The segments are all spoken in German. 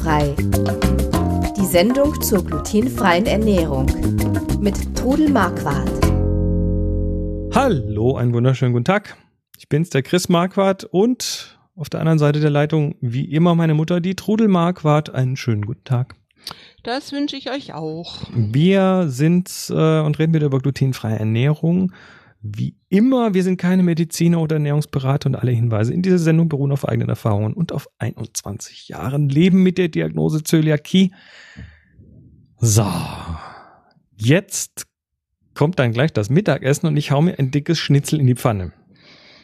Glutenfrei. Die Sendung zur glutenfreien Ernährung mit Trudel Marquardt. Hallo, einen wunderschönen guten Tag. Ich bin's, der Chris Marquardt und auf der anderen Seite der Leitung wie immer meine Mutter, die Trudel Marquardt. Einen schönen guten Tag. Das wünsche ich euch auch. Wir sind äh, und reden wieder über glutenfreie Ernährung. Wie immer, wir sind keine Mediziner oder Ernährungsberater und alle Hinweise in dieser Sendung beruhen auf eigenen Erfahrungen und auf 21 Jahren Leben mit der Diagnose Zöliakie. So, jetzt kommt dann gleich das Mittagessen und ich hau mir ein dickes Schnitzel in die Pfanne.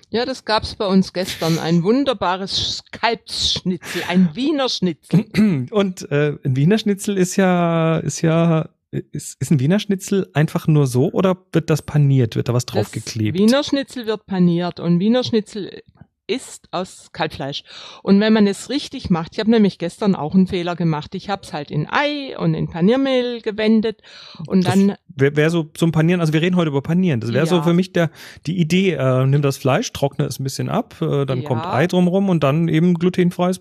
Ja, das gab's bei uns gestern. Ein wunderbares Kalbsschnitzel, ein Wiener Schnitzel. Und äh, ein Wiener Schnitzel ist ja, ist ja, ist, ist ein Wiener Schnitzel einfach nur so oder wird das paniert? Wird da was draufgeklebt? Wiener Schnitzel wird paniert und Wiener Schnitzel ist aus Kalbfleisch. Und wenn man es richtig macht, ich habe nämlich gestern auch einen Fehler gemacht. Ich habe es halt in Ei und in Paniermehl gewendet und das dann. Wäre wär so zum Panieren, also wir reden heute über Panieren. Das wäre Ja. so für mich der die Idee, äh, nimm das Fleisch, trockne es ein bisschen ab, äh, dann Ja. kommt Ei drumrum und dann eben glutenfreies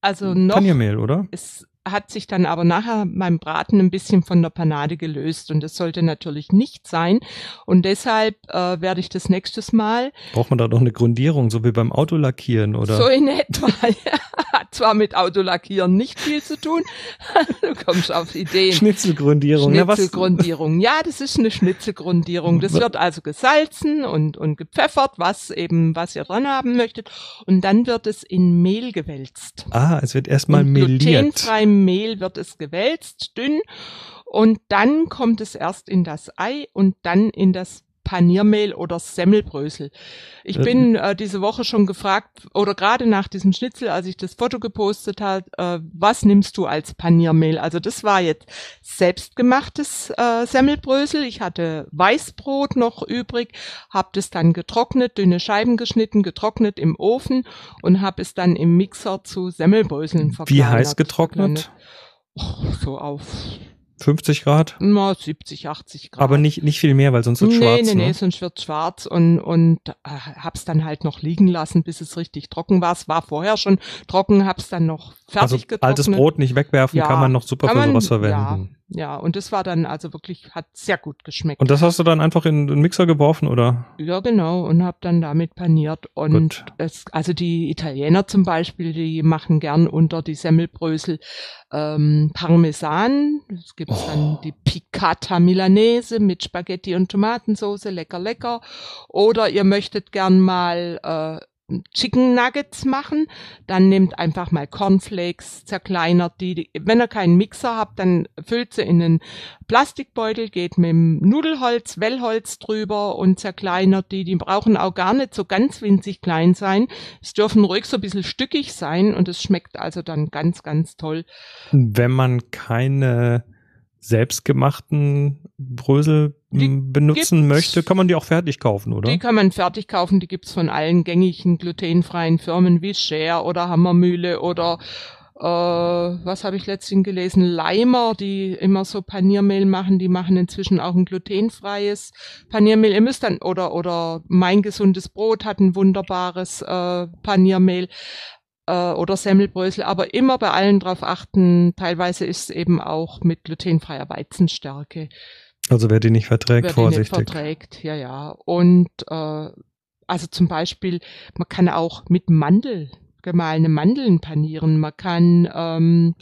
Also noch Paniermehl, oder? Es hat sich dann aber nachher beim Braten ein bisschen von der Panade gelöst und das sollte natürlich nicht sein. Und deshalb äh, werde ich das nächstes Mal Braucht man da doch eine Grundierung, so wie beim Autolackieren, oder? so in etwa. Hat zwar mit Autolackieren nicht viel zu tun. du kommst auf Ideen. Schnitzelgrundierung. Schnitzelgrundierung. Ja, das ist eine Schnitzelgrundierung. Das wird also gesalzen und, und gepfeffert, was eben, was ihr dran haben möchtet. Und dann wird es in Mehl gewälzt. ah, es wird erstmal meliert. Mehl wird es gewälzt, dünn. Und dann kommt es erst in das Ei und dann in das Paniermehl oder Semmelbrösel. Ich Äh, bin äh, diese Woche schon gefragt, oder gerade nach diesem Schnitzel, als ich das Foto gepostet habe, äh, was nimmst du als Paniermehl? Also das war jetzt selbstgemachtes äh, Semmelbrösel. Ich hatte Weißbrot noch übrig, habe das dann getrocknet, dünne Scheiben geschnitten, getrocknet im Ofen und habe es dann im Mixer zu Semmelbröseln verkleinert. Wie heiß getrocknet? So auf 50 Grad? na, 70, 80 Grad. Aber nicht, nicht viel mehr, weil sonst wird nee, schwarz. nee, nee, ne? sonst wird schwarz und, und äh, hab's dann halt noch liegen lassen, bis es richtig trocken war. Es war vorher schon trocken, hab's dann noch fertig Also getrocknet. altes Brot nicht wegwerfen, Ja, kann man noch super für sowas verwenden. Ja, und das war dann also wirklich, hat sehr gut geschmeckt. Und das hast du dann einfach in den Mixer geworfen, oder? Ja, genau, und hab dann damit paniert. Und es, also die Italiener zum Beispiel, die machen gern unter die Semmelbrösel ähm, Parmesan. Es gibt Oh. dann die Piccata Milanese mit Spaghetti und Tomatensauce, lecker, lecker. Oder ihr möchtet gern mal äh, Chicken Nuggets machen, dann nehmt einfach mal Cornflakes, zerkleinert die. Wenn ihr keinen Mixer habt, dann füllt sie in einen Plastikbeutel, geht mit dem Nudelholz, Wellholz drüber und zerkleinert die. Die brauchen auch gar nicht so ganz winzig klein sein. Es dürfen ruhig so ein bisschen stückig sein und es schmeckt also dann ganz, ganz toll. Wenn man keine selbstgemachten Brösel benutzen gibt's. möchte, kann man die auch fertig kaufen, oder? Die kann man fertig kaufen, die gibt's von allen gängigen glutenfreien Firmen wie Share oder Hammermühle oder äh, was habe ich letztens gelesen? Leimer, die immer so Paniermehl machen, die machen inzwischen auch ein glutenfreies Paniermehl. Ihr müsst dann, oder, oder mein gesundes Brot hat ein wunderbares äh, Paniermehl äh, oder Semmelbrösel, aber immer bei allen drauf achten, teilweise ist es eben auch mit glutenfreier Weizenstärke. Also wer die nicht verträgt, Wer die nicht vorsichtig. verträgt, ja, ja. Und äh, also zum Beispiel, man kann auch mit Mandel, gemahlene Mandeln panieren. Man kann ähm,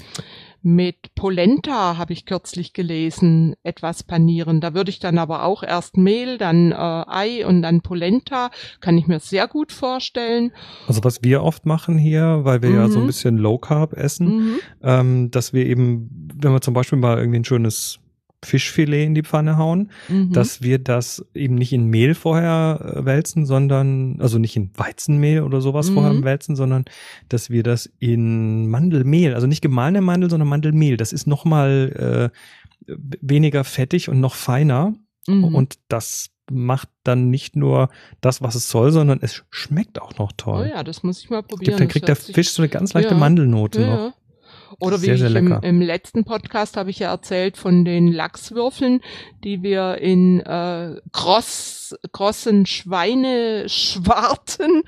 mit Polenta, habe ich kürzlich gelesen, etwas panieren. Da würde ich dann aber auch erst Mehl, dann äh, Ei und dann Polenta. Kann ich mir sehr gut vorstellen. Also was wir oft machen hier, weil wir ja so ein Mhm. bisschen Low Carb essen, Mhm. ähm, dass wir eben, wenn wir zum Beispiel mal irgendwie ein schönes Fischfilet in die Pfanne hauen, Mhm. dass wir das eben nicht in Mehl vorher äh, wälzen, sondern, also nicht in Weizenmehl oder sowas Mhm. vorher wälzen, sondern dass wir das in Mandelmehl, also nicht gemahlene Mandel, sondern Mandelmehl, das ist nochmal äh, weniger fettig und noch feiner Mhm. und das macht dann nicht nur das, was es soll, sondern es schmeckt auch noch oh toll. ja, das muss ich mal probieren. Gibt, dann kriegt der Fisch so eine ganz leichte Ja. Mandelnote ja, noch. Oder wie Sehr, sehr ich im, im letzten Podcast habe ich ja erzählt von den Lachswürfeln, die wir in äh, krossen Schweineschwarten,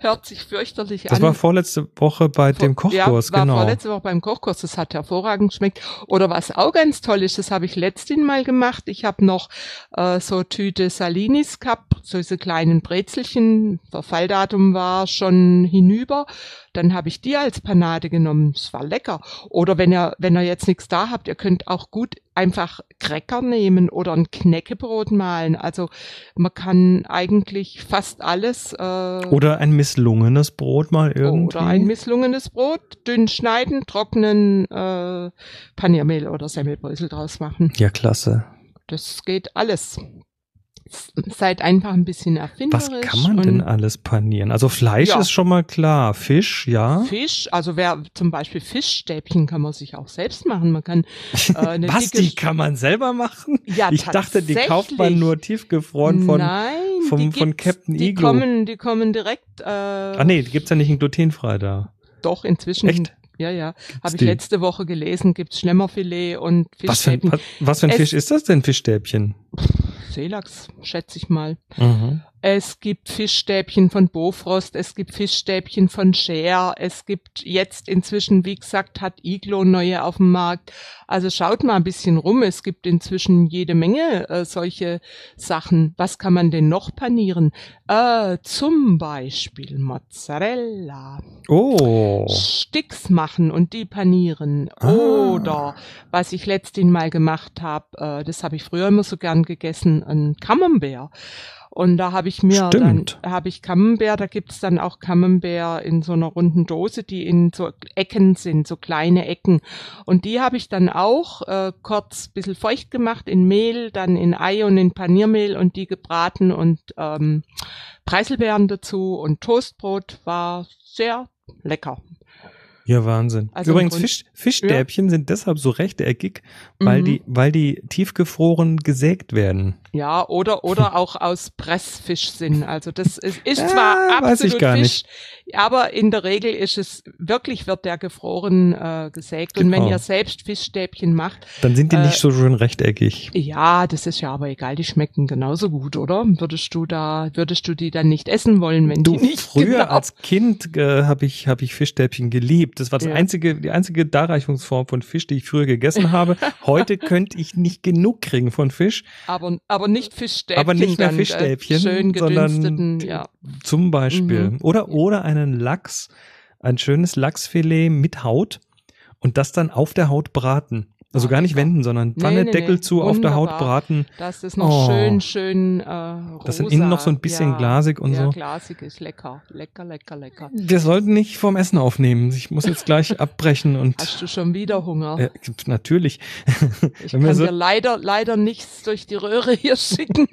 hört sich fürchterlich Das an. war vorletzte Woche bei dem Kochkurs, ja, war genau. vorletzte Woche beim Kochkurs, das hat hervorragend geschmeckt. Oder was auch ganz toll ist, das habe ich letztens mal gemacht. Ich habe noch äh, so Tüte Salinis gehabt, so diese kleinen Brezelchen. Verfalldatum war schon hinüber. Dann habe ich die als Panade genommen. Es war lecker. Oder wenn ihr, wenn ihr jetzt nichts da habt, ihr könnt auch gut einfach Cracker nehmen oder ein Knäckebrot malen. Also man kann eigentlich fast alles. Äh, Oder ein misslungenes Brot mal irgendwie. oder ein misslungenes Brot, dünn schneiden, trocknen, äh, Paniermehl oder Semmelbrösel draus machen. ja, klasse. Das geht alles. Seid einfach ein bisschen Was erfinderisch. kann man denn alles panieren? Also Fleisch Ja. ist schon mal klar. Fisch, ja. Fisch, also wer zum Beispiel Fischstäbchen kann man sich auch selbst machen. Man kann äh, eine Was, die kann man selber machen? Ja, ich dachte, die kauft man nur tiefgefroren von... Nein, vom- von Captain die Iglo. Kommen, die kommen direkt. Äh, Ah nee, die gibt's ja nicht in glutenfrei da. Doch inzwischen. Echt? Ja, ja. Habe ich die? letzte Woche gelesen. Gibt's Schlemmerfilet und Was für, ein- Fischstäbchen. was, was für ein Es- Fisch ist das denn, Fischstäbchen? Seelachs, schätze ich mal. Mhm. Es gibt Fischstäbchen von Bofrost, es gibt Fischstäbchen von Share, es gibt jetzt inzwischen, wie gesagt, hat Iglo neue auf dem Markt. Also schaut mal ein bisschen rum, es gibt inzwischen jede Menge äh, solche Sachen. Was kann man denn noch panieren? Äh, zum Beispiel Mozzarella. Oh. Sticks machen und die panieren. Ah. Oder was ich letztens mal gemacht habe, äh, das habe ich früher immer so gern gegessen, ein Camembert. Und da habe ich mir Stimmt. dann, habe ich Camembert, da gibt's dann auch Camembert in so einer runden Dose, die in so Ecken sind, so kleine Ecken. Und die habe ich dann auch äh, kurz bisschen feucht gemacht in Mehl, dann in Ei und in Paniermehl und die gebraten und ähm, Preiselbeeren dazu und Toastbrot war sehr lecker. Ja, Wahnsinn. Also Übrigens, Fisch, Fischstäbchen sind deshalb so rechteckig, weil Mhm. die, weil die tiefgefroren gesägt werden. Ja, oder, oder auch aus Pressfisch sind. Also das ist, ist Ja, zwar weiß ich absolut Fisch, aber in der Regel ist es, wirklich wird der gefroren äh, gesägt. Und wenn Genau. ihr selbst Fischstäbchen macht, Dann sind die Äh, nicht so schön rechteckig. ja, das ist ja aber egal, die schmecken genauso gut, oder? Würdest du da, würdest du die dann nicht essen wollen, wenn Du, die nicht früher genau- als Kind äh, habe ich, hab ich Fischstäbchen geliebt. Das war das Ja. einzige, die einzige Darreichungsform von Fisch, die ich früher gegessen habe. Heute könnte ich nicht genug kriegen von Fisch. aber, aber nicht Fischstäbchen. Aber nicht mehr? Fischstäbchen, Schön sondern ja. Zum Beispiel. Mhm. Oder, oder einen Lachs, ein schönes Lachsfilet mit Haut und das dann auf der Haut braten. Also gar nicht wenden, sondern Nee, Pfanne, nee, Deckel nee. zu, auf der Haut Wunderbar. braten. Das ist noch Oh. schön, schön äh, rosa. Das sind innen noch so ein bisschen ja. glasig und ja, so. glasig ist lecker. Lecker, lecker, lecker. Wir sollten nicht vom Essen aufnehmen. Ich muss jetzt gleich abbrechen und Hast du schon wieder Hunger? äh, natürlich. ich kann so- dir leider, leider nichts durch die Röhre hier schicken.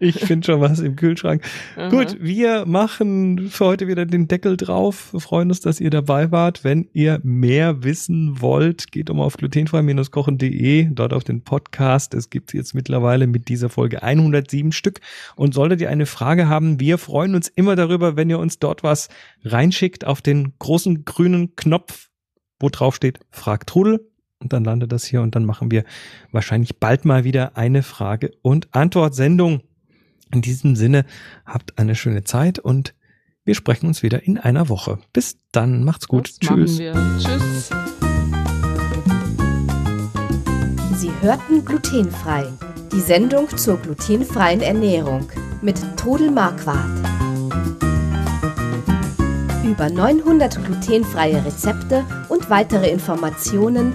Ich finde schon was im Kühlschrank. Aha. Gut, wir machen für heute wieder den Deckel drauf. Wir freuen uns, dass ihr dabei wart. Wenn ihr mehr wissen wollt, geht um auf glutenfrei-kochen.de, dort auf den Podcast. Es gibt jetzt mittlerweile mit dieser Folge 107 Stück. Und solltet ihr eine Frage haben, wir freuen uns immer darüber, wenn ihr uns dort was reinschickt auf den großen grünen Knopf, wo drauf steht, fragt Trudel. Und dann landet das hier und dann machen wir wahrscheinlich bald mal wieder eine Frage- und Antwortsendung. In diesem Sinne, habt eine schöne Zeit und wir sprechen uns wieder in einer Woche. Bis dann, macht's gut. Das Tschüss. Tschüss. Sie hörten glutenfrei. Die Sendung zur glutenfreien Ernährung mit Trudel Marquardt. Über 900 glutenfreie Rezepte und weitere Informationen